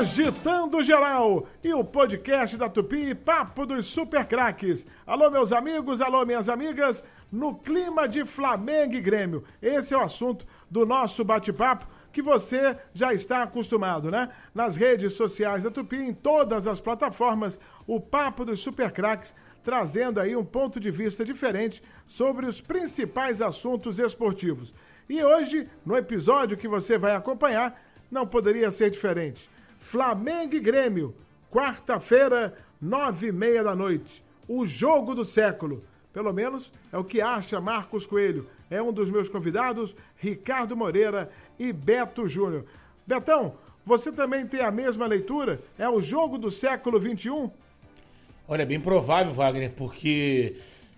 Agitando Geral e o podcast da Tupi, Papo dos Super Craques. Alô, meus amigos, alô, minhas amigas, no clima de Flamengo e Grêmio. Esse é o assunto do nosso bate-papo que você já está acostumado, né? Nas redes sociais da Tupi, em todas as plataformas, o Papo dos Super Craques, trazendo aí um ponto de vista diferente sobre os principais assuntos esportivos. E hoje, no episódio que você vai acompanhar, não poderia ser diferente. Flamengo e Grêmio, quarta-feira, nove e meia da noite. O jogo do século. Pelo menos é o que acha Marcos Coelho. É um dos meus convidados, Ricardo Moreira e Beto Júnior. Betão, você também tem a mesma leitura? É o jogo do século XXI? Olha, é bem provável, Wagner, porque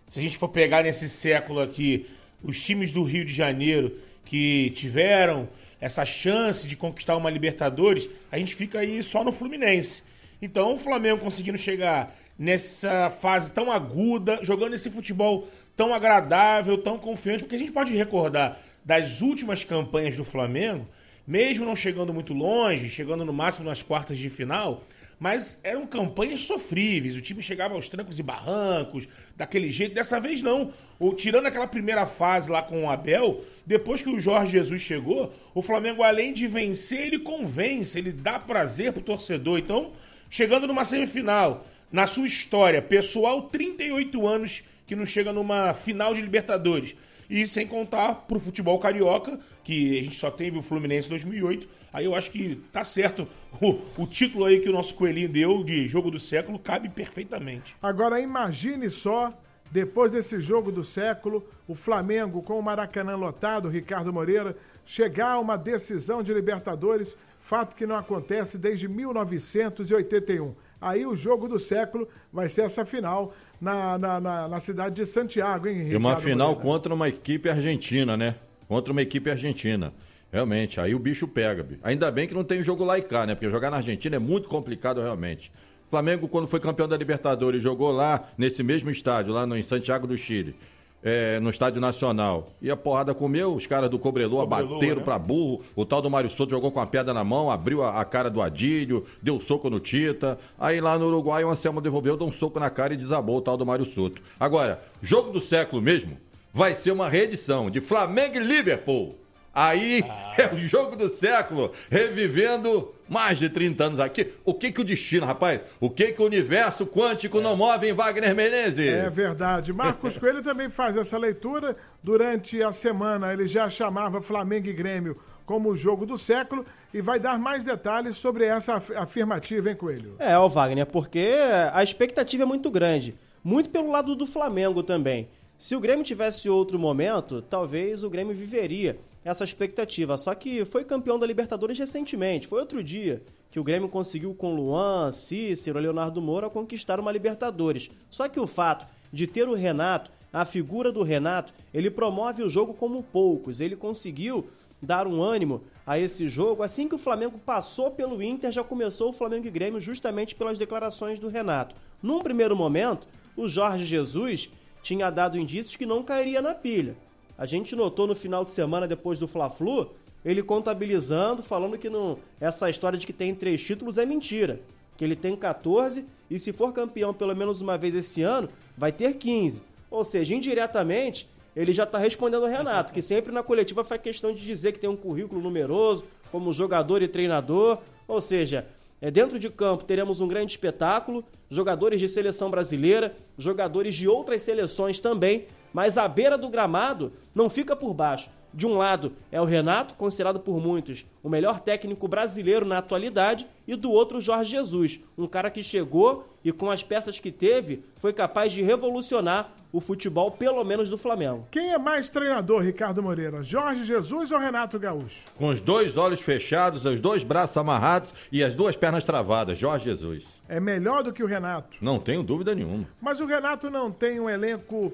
se a gente for pegar nesse século aqui, os times do Rio de Janeiro que tiveram essa chance de conquistar uma Libertadores, a gente fica aí só no Fluminense. Então o Flamengo conseguindo chegar nessa fase tão aguda, jogando esse futebol tão agradável, tão confiante, porque a gente pode recordar das últimas campanhas do Flamengo, mesmo não chegando muito longe, chegando no máximo nas quartas de final, mas eram campanhas sofríveis. O time chegava aos trancos e barrancos, daquele jeito. Dessa vez não. O, tirando aquela primeira fase lá com o Abel, depois que o Jorge Jesus chegou, o Flamengo, além de vencer, ele convence, ele dá prazer pro torcedor. Então, chegando numa semifinal, na sua história pessoal, 38 anos que não chega numa final de Libertadores. E sem contar pro futebol carioca, que a gente só teve o Fluminense em 2008. Aí eu acho que tá certo. O, o título aí que o nosso coelhinho deu de jogo do século cabe perfeitamente. Agora imagine só, depois desse jogo do século, o Flamengo com o Maracanã lotado, Ricardo Moreira, chegar a uma decisão de Libertadores, fato que não acontece desde 1981. Aí o jogo do século vai ser essa final na, na, na, na cidade de Santiago, hein, Ricardo E uma final Moreira? contra uma equipe argentina, né? Contra uma equipe argentina. Realmente, aí o bicho pega. bicho. Ainda bem que não tem jogo lá e cá, né? Porque jogar na Argentina é muito complicado realmente. Flamengo, quando foi campeão da Libertadores, jogou lá, nesse mesmo estádio, lá no, em Santiago do Chile, é, no Estádio Nacional. E a porrada comeu, os caras do Cobreloa, Cobreloa, bateram né? pra burro. O tal do Mário Souto jogou com a pedra na mão, abriu a, a cara do Adílio, deu soco no Tita. Aí lá no Uruguai, o Anselmo devolveu, deu um soco na cara e desabou o tal do Mário Souto. Agora, jogo do século mesmo, vai ser uma reedição de Flamengo e Liverpool. Aí é o jogo do século, revivendo mais de 30 anos aqui. O que que o destino, rapaz? O que que o universo quântico não move em Wagner Menezes? É verdade. Marcos Coelho também faz essa leitura. Durante a semana, ele já chamava Flamengo e Grêmio como o jogo do século e vai dar mais detalhes sobre essa af- afirmativa, hein, Coelho? É, o Wagner, porque a expectativa é muito grande. Muito pelo lado do Flamengo também. Se o Grêmio tivesse outro momento, talvez o Grêmio viveria essa expectativa. Só que foi campeão da Libertadores recentemente. Foi outro dia que o Grêmio conseguiu com Luan, Cícero, Leonardo Moura conquistar uma Libertadores. Só que o fato de ter o Renato, a figura do Renato, ele promove o jogo como poucos. Ele conseguiu dar um ânimo a esse jogo. Assim que o Flamengo passou pelo Inter, já começou o Flamengo e Grêmio justamente pelas declarações do Renato. Num primeiro momento, o Jorge Jesus tinha dado indícios que não cairia na pilha. A gente notou no final de semana depois do Fla-Flu, ele contabilizando, falando que não, essa história de que tem três títulos é mentira. Que ele tem 14 e se for campeão pelo menos uma vez esse ano, vai ter 15. Ou seja, indiretamente, ele já está respondendo ao Renato, que sempre na coletiva faz questão de dizer que tem um currículo numeroso como jogador e treinador. Ou seja, é, dentro de campo teremos um grande espetáculo, jogadores de seleção brasileira, jogadores de outras seleções também, mas a beira do gramado não fica por baixo. De um lado é o Renato, considerado por muitos o melhor técnico brasileiro na atualidade, e do outro o Jorge Jesus, um cara que chegou e com as peças que teve foi capaz de revolucionar o futebol, pelo menos do Flamengo. Quem é mais treinador, Ricardo Moreira? Jorge Jesus ou Renato Gaúcho? Com os dois olhos fechados, os dois braços amarrados e as duas pernas travadas, Jorge Jesus. É melhor do que o Renato. Não tenho dúvida nenhuma. Mas o Renato não tem um elenco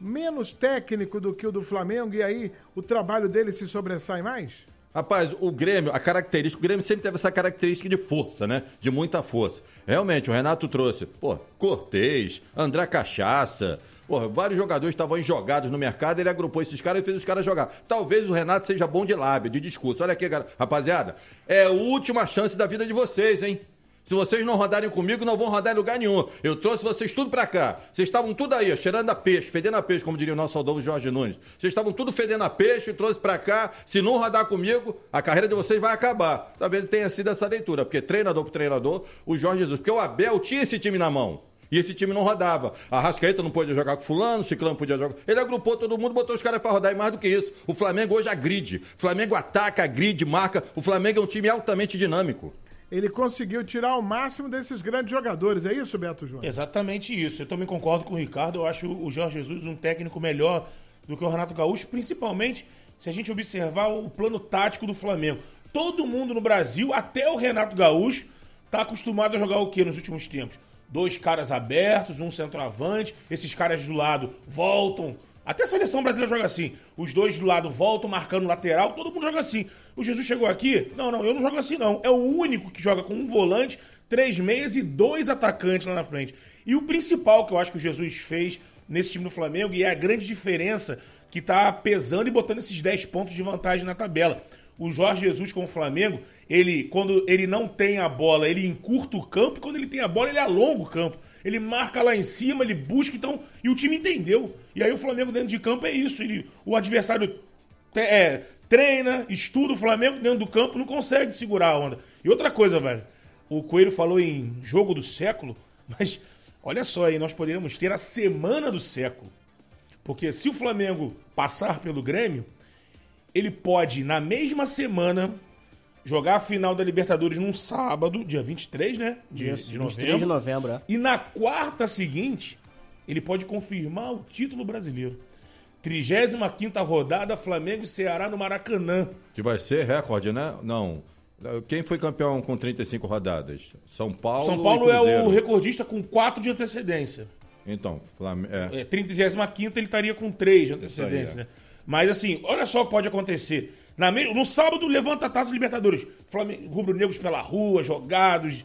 menos técnico do que o do Flamengo e aí o trabalho dele se sobressai mais? Rapaz, o Grêmio, a característica, o Grêmio sempre teve essa característica de força, né? De muita força. Realmente, o Renato trouxe, pô, Cortez, André Cachaça, Porra, vários jogadores estavam jogados no mercado, ele agrupou esses caras e fez os caras jogar. Talvez o Renato seja bom de lábio, de discurso. Olha aqui, rapaziada, é a última chance da vida de vocês, hein? Se vocês não rodarem comigo, não vão rodar em lugar nenhum. Eu trouxe vocês tudo pra cá. Vocês estavam tudo aí, cheirando a peixe, fedendo a peixe, como diria o nosso saudoso Jorge Nunes. Vocês estavam tudo fedendo a peixe, trouxe pra cá. Se não rodar comigo, a carreira de vocês vai acabar. Talvez tenha sido essa leitura, porque treinador por treinador, o Jorge Jesus. Porque o Abel tinha esse time na mão. E esse time não rodava. A Rascaeta não podia jogar com fulano, o Ciclano podia jogar. Ele agrupou todo mundo, botou os caras para rodar e mais do que isso. O Flamengo hoje agride. O Flamengo ataca, agride, marca. O Flamengo é um time altamente dinâmico ele conseguiu tirar o máximo desses grandes jogadores. É isso, Beto Júnior? Exatamente isso. Eu também concordo com o Ricardo. Eu acho o Jorge Jesus um técnico melhor do que o Renato Gaúcho, principalmente se a gente observar o plano tático do Flamengo. Todo mundo no Brasil, até o Renato Gaúcho, está acostumado a jogar o quê nos últimos tempos? Dois caras abertos, um centroavante, esses caras do lado voltam, até a seleção brasileira joga assim. Os dois do lado voltam, marcando lateral, todo mundo joga assim. O Jesus chegou aqui? Não, não, eu não jogo assim, não. É o único que joga com um volante, três meias e dois atacantes lá na frente. E o principal que eu acho que o Jesus fez nesse time do Flamengo, e é a grande diferença que tá pesando e botando esses 10 pontos de vantagem na tabela. O Jorge Jesus com o Flamengo, ele quando ele não tem a bola, ele encurta o campo, e quando ele tem a bola, ele alonga o campo ele marca lá em cima, ele busca, então. E o time entendeu. E aí o Flamengo dentro de campo é isso. Ele, o adversário é, treina, estuda o Flamengo dentro do campo, não consegue segurar a onda. E outra coisa, velho. O Coelho falou em jogo do século, mas olha só aí, nós poderíamos ter a semana do século. Porque se o Flamengo passar pelo Grêmio, ele pode, na mesma semana, jogar a final da Libertadores num sábado, dia 23, né? De, Isso, de novembro. 23 de novembro, é. E na quarta seguinte, ele pode confirmar o título brasileiro. 35 rodada, Flamengo e Ceará no Maracanã. Que vai ser recorde, né? Não. Quem foi campeão com 35 rodadas? São Paulo. São Paulo é o recordista com 4 de antecedência. Então, Flamengo. É. é 35 ele estaria com 3 de antecedência, aí, é. né? Mas assim, olha só o que pode acontecer. Na me... No sábado, levanta a taça Libertadores. Flamengo, rubro-negros pela rua, jogados,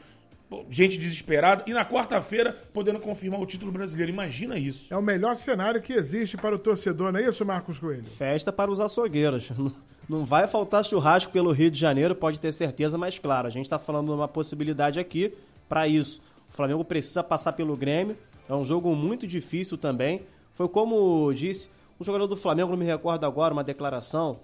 gente desesperada. E na quarta-feira, podendo confirmar o título brasileiro. Imagina isso. É o melhor cenário que existe para o torcedor, não é isso, Marcos Coelho? Festa para os açougueiros. Não vai faltar churrasco pelo Rio de Janeiro, pode ter certeza, mas claro, a gente está falando de uma possibilidade aqui para isso. O Flamengo precisa passar pelo Grêmio. É um jogo muito difícil também. Foi como disse um jogador do Flamengo, não me recordo agora, uma declaração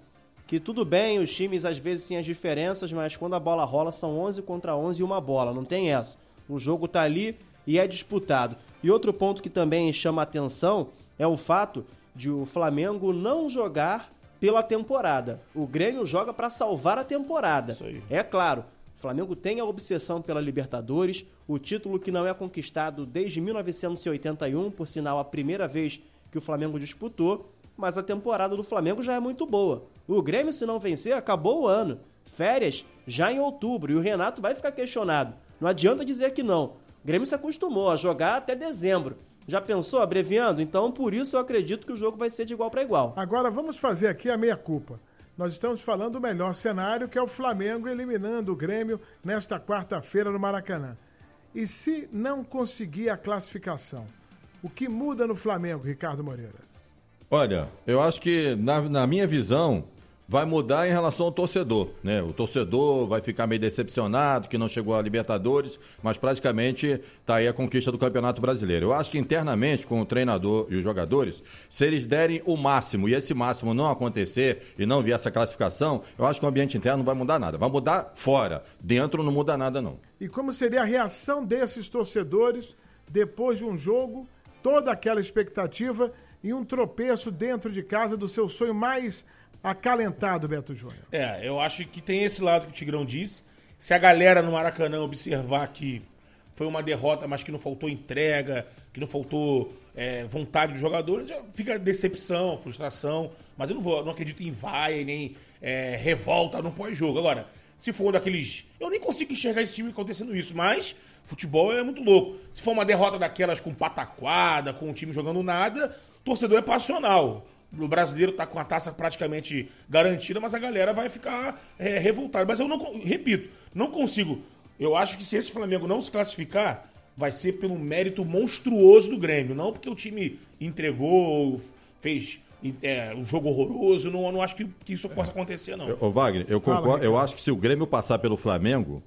que tudo bem, os times às vezes têm as diferenças, mas quando a bola rola são 11 contra 11 e uma bola, não tem essa. O jogo tá ali e é disputado. E outro ponto que também chama atenção é o fato de o Flamengo não jogar pela temporada. O Grêmio joga para salvar a temporada. É claro, o Flamengo tem a obsessão pela Libertadores, o título que não é conquistado desde 1981, por sinal a primeira vez que o Flamengo disputou mas a temporada do Flamengo já é muito boa. O Grêmio, se não vencer, acabou o ano. Férias já em outubro e o Renato vai ficar questionado. Não adianta dizer que não. O Grêmio se acostumou a jogar até dezembro. Já pensou abreviando? Então, por isso eu acredito que o jogo vai ser de igual para igual. Agora vamos fazer aqui a meia-culpa. Nós estamos falando do melhor cenário, que é o Flamengo eliminando o Grêmio nesta quarta-feira no Maracanã. E se não conseguir a classificação, o que muda no Flamengo, Ricardo Moreira? Olha, eu acho que, na, na minha visão, vai mudar em relação ao torcedor, né? O torcedor vai ficar meio decepcionado que não chegou à Libertadores, mas praticamente está aí a conquista do Campeonato Brasileiro. Eu acho que internamente com o treinador e os jogadores, se eles derem o máximo e esse máximo não acontecer e não vier essa classificação, eu acho que o ambiente interno não vai mudar nada. Vai mudar fora, dentro não muda nada não. E como seria a reação desses torcedores depois de um jogo, toda aquela expectativa e um tropeço dentro de casa do seu sonho mais acalentado, Beto Júnior. É, eu acho que tem esse lado que o Tigrão disse. Se a galera no Maracanã observar que foi uma derrota, mas que não faltou entrega, que não faltou é, vontade dos jogadores, já fica decepção, frustração. Mas eu não vou, não acredito em vai, nem é, revolta no pós-jogo. Agora, se for daqueles. Eu nem consigo enxergar esse time acontecendo isso, mas futebol é muito louco. Se for uma derrota daquelas com pataquada, com o time jogando nada, torcedor é passional. O brasileiro está com a taça praticamente garantida, mas a galera vai ficar é, revoltada. Mas eu não, repito, não consigo. Eu acho que se esse Flamengo não se classificar, vai ser pelo mérito monstruoso do Grêmio, não porque o time entregou, fez é, um jogo horroroso. Não, não acho que, que isso possa acontecer, não. Ô, Wagner, eu concordo. eu acho que se o Grêmio passar pelo Flamengo,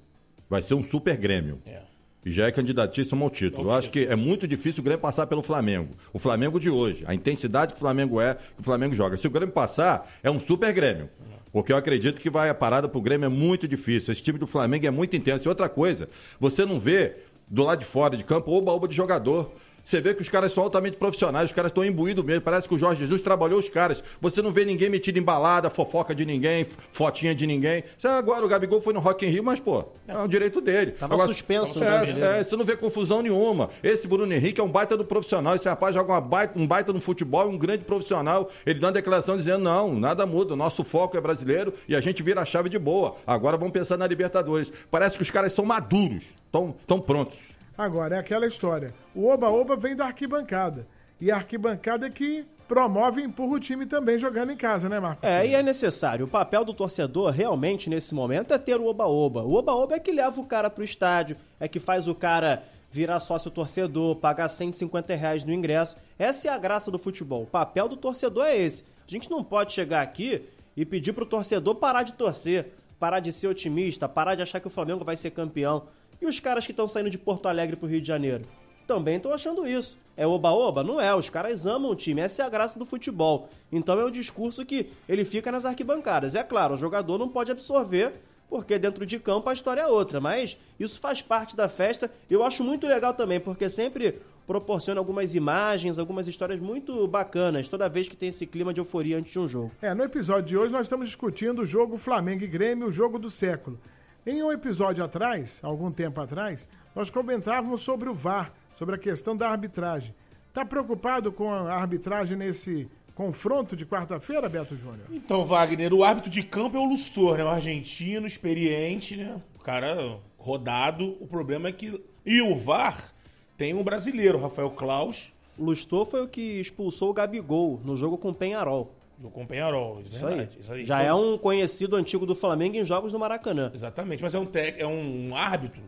vai ser um super Grêmio. É. E já é candidatíssimo ao título. Eu acho que é muito difícil o Grêmio passar pelo Flamengo. O Flamengo de hoje, a intensidade que o Flamengo é, que o Flamengo joga. Se o Grêmio passar, é um super Grêmio. Porque eu acredito que vai a parada pro Grêmio é muito difícil. Esse time do Flamengo é muito intenso. E outra coisa, você não vê do lado de fora de campo oba-oba de jogador. Você vê que os caras são altamente profissionais, os caras estão imbuídos mesmo. Parece que o Jorge Jesus trabalhou os caras. Você não vê ninguém metido em balada, fofoca de ninguém, fotinha de ninguém. Agora o Gabigol foi no Rock in Rio, mas, pô, é um direito dele. Tava Agora, suspenso no é, é, você não vê confusão nenhuma. Esse Bruno Henrique é um baita do profissional. Esse rapaz joga baita, um baita no futebol, um grande profissional. Ele dá uma declaração dizendo: não, nada muda. O nosso foco é brasileiro e a gente vira a chave de boa. Agora vamos pensar na Libertadores. Parece que os caras são maduros, estão tão prontos. Agora, é aquela história. O oba-oba vem da arquibancada. E a arquibancada é que promove e empurra o time também jogando em casa, né, Marcos? É, e é necessário. O papel do torcedor realmente nesse momento é ter o oba-oba. O oba-oba é que leva o cara pro estádio, é que faz o cara virar sócio torcedor, pagar 150 reais no ingresso. Essa é a graça do futebol. O papel do torcedor é esse. A gente não pode chegar aqui e pedir pro torcedor parar de torcer, parar de ser otimista, parar de achar que o Flamengo vai ser campeão. E os caras que estão saindo de Porto Alegre pro Rio de Janeiro? Também estão achando isso. É oba-oba? Não é. Os caras amam o time. Essa é a graça do futebol. Então é um discurso que ele fica nas arquibancadas. É claro, o jogador não pode absorver, porque dentro de campo a história é outra. Mas isso faz parte da festa. Eu acho muito legal também, porque sempre proporciona algumas imagens, algumas histórias muito bacanas, toda vez que tem esse clima de euforia antes de um jogo. É, no episódio de hoje nós estamos discutindo o jogo Flamengo e Grêmio, o jogo do século. Em um episódio atrás, algum tempo atrás, nós comentávamos sobre o VAR, sobre a questão da arbitragem. Tá preocupado com a arbitragem nesse confronto de quarta-feira, Beto Júnior? Então, Wagner, o árbitro de campo é o Lustor, né? O argentino, experiente, né? O cara rodado. O problema é que. E o VAR tem um brasileiro, Rafael Klaus, Lustor foi o que expulsou o Gabigol no jogo com o Penharol. Do Compenharol. Isso, Isso é aí. verdade. Isso aí. Já Então, é um conhecido antigo do Flamengo em jogos no Maracanã. Exatamente, mas é um, tec, é um árbitro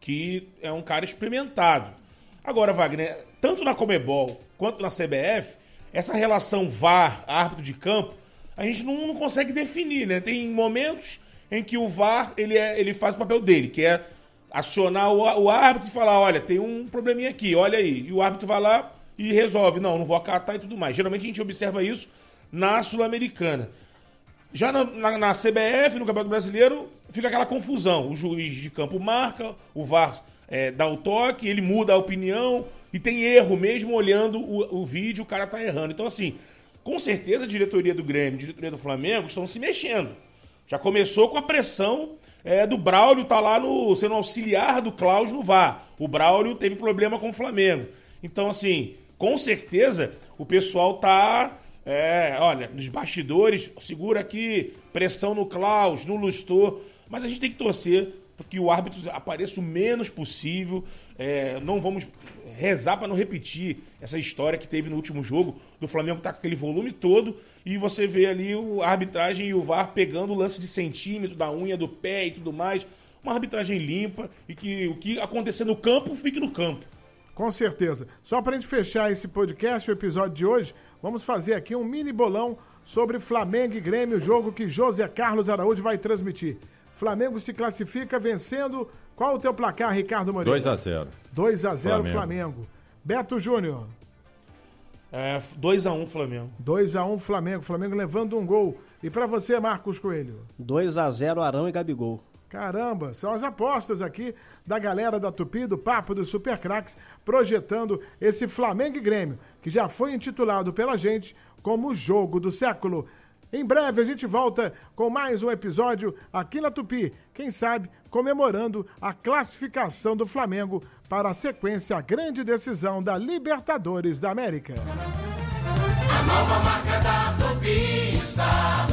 que é um cara experimentado. Agora, Wagner, tanto na Comebol quanto na CBF, essa relação VAR, árbitro de campo, a gente não, não consegue definir, né? Tem momentos em que o VAR ele, é, ele faz o papel dele, que é acionar o, o árbitro e falar, olha, tem um probleminha aqui, olha aí. E o árbitro vai lá e resolve, não, não vou acatar e tudo mais. Geralmente a gente observa isso na Sul-Americana. Já na, na- na CBF, no Campeonato Brasileiro, fica aquela confusão. O juiz de campo marca, o VAR é, dá o toque, ele muda a opinião e tem erro mesmo olhando o, o vídeo, o cara tá errando. Então, assim, com certeza a diretoria do Grêmio, a diretoria do Flamengo estão se mexendo. Já começou com a pressão é, do Braulio tá lá no, sendo auxiliar do Klaus no VAR. O Braulio teve problema com o Flamengo. Então, assim, com certeza o pessoal tá. É, olha, nos bastidores, segura aqui, pressão no Klaus, no Lustor. Mas a gente tem que torcer que o árbitro apareça o menos possível. É, não vamos rezar para não repetir essa história que teve no último jogo do Flamengo tá com aquele volume todo e você vê ali a arbitragem e o VAR pegando o lance de centímetro da unha do pé e tudo mais. Uma arbitragem limpa e que o que acontecer no campo fique no campo. Com certeza. Só para a gente fechar esse podcast, o episódio de hoje, vamos fazer aqui um mini bolão sobre Flamengo e Grêmio, jogo que José Carlos Araújo vai transmitir. Flamengo se classifica vencendo. Qual o teu placar, Ricardo Moreira? 2 a 0 2 a 0 Flamengo. Flamengo. Beto Júnior. É, 2x1 Flamengo. 2 a 1 Flamengo. Flamengo levando um gol. E para você, Marcos Coelho? 2 a 0 Arão e Gabigol. Caramba, são as apostas aqui da galera da Tupi, do Papo dos Super Craques, projetando esse Flamengo e Grêmio, que já foi intitulado pela gente como o jogo do século. Em breve a gente volta com mais um episódio aqui na Tupi, quem sabe comemorando a classificação do Flamengo para a sequência a grande decisão da Libertadores da América. A nova marca da Tupi está